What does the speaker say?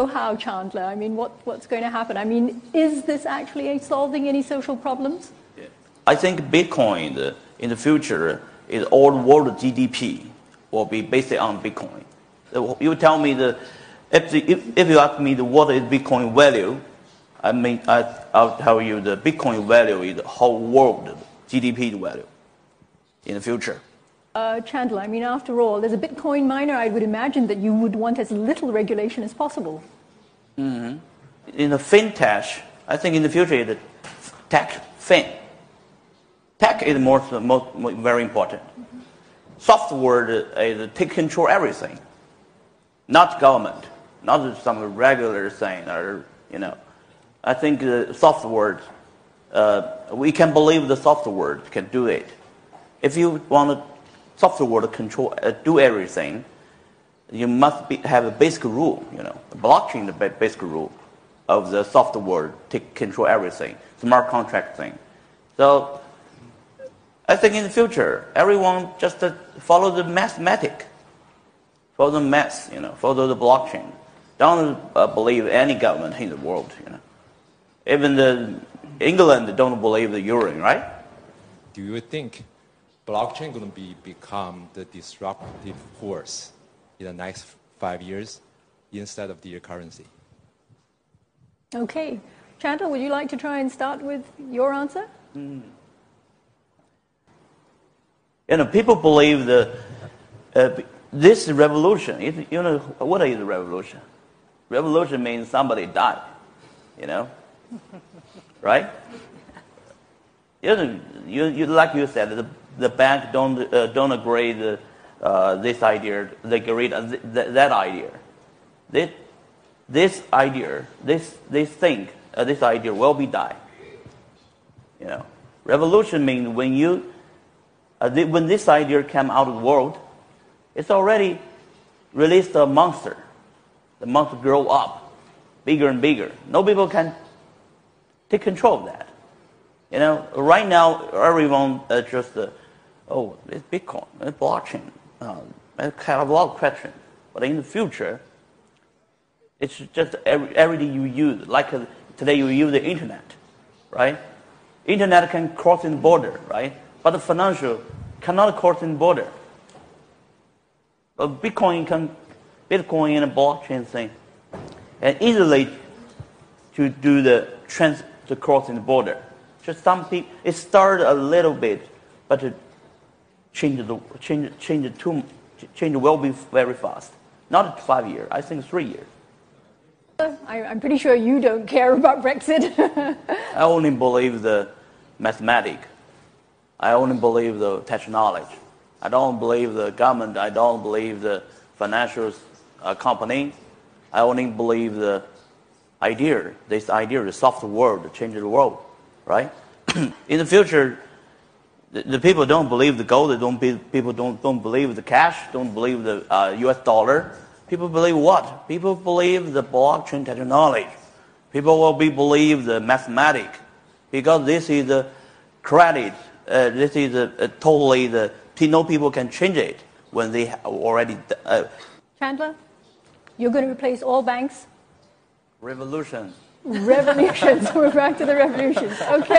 so how, Chandler? I mean, what, what's going to happen? I mean, is this actually solving any social problems? I think Bitcoin uh, in the future is all world GDP will be based on Bitcoin. You tell me the if, the, if, if you ask me the what is Bitcoin value, I mean I, I'll tell you the Bitcoin value is the whole world GDP value in the future. Uh, Chandler, I mean, after all, as a Bitcoin miner, I would imagine that you would want as little regulation as possible. Mm-hmm. In the fintech, I think in the future, the tech, fin. Tech is most, most, most very important. Mm-hmm. Software is take control everything, not government, not some regular thing or you know. I think the software, uh, we can believe the software can do it. If you want software to control, uh, do everything, you must be, have a basic rule, you know, the blockchain the basic rule of the software to control everything, smart contract thing. So I think in the future, everyone just uh, follow the mathematic, follow the math, you know, follow the blockchain. Don't uh, believe any government in the world, you know. Even the England don't believe the euro, right? Do you think blockchain going to be become the disruptive force in the next five years instead of the currency? Okay. Chandler, would you like to try and start with your answer? Mm. You know, people believe the uh, this revolution. It, you know, what is a revolution? Revolution means somebody died. You know, right? You, know, you, you like you said, the the bank don't, uh, don't agree the, uh, this idea, they agree th- that idea. This, this idea, this, this thing, uh, this idea will be die. You know, revolution means when you, uh, th- when this idea came out of the world, it's already released a monster. The monster grow up, bigger and bigger. No people can take control of that. You know, right now everyone uh, just uh, oh, it's Bitcoin, it's blockchain. Um, I have a lot of questions. But in the future, it's just every, everything you use. Like uh, today you use the internet, right? Internet can cross in border, right? But the financial cannot cross in border. But Bitcoin can, Bitcoin and blockchain thing, and easily to do the trans to cross in the border. Just some people, it started a little bit, but change the change change too change will be very fast. Not five years. I think three years. I, am pretty sure you don't care about Brexit. I only believe the mathematics. I only believe the technology. I don't believe the government. I don't believe the financial uh, company. I only believe the idea. This idea, the software world, change the world, right? In the future, the, the, people don't believe the gold. They don't be, people don't, don't believe the cash. Don't believe the uh, U.S. dollar. People believe what? People believe the blockchain technology. People will be believe the mathematics because this is the credit. Uh, this is a, a totally the no people can change it when they already. Uh, Chandler, you're going to replace all banks. Revolution. Revolutions. We're back to the revolutions. Okay.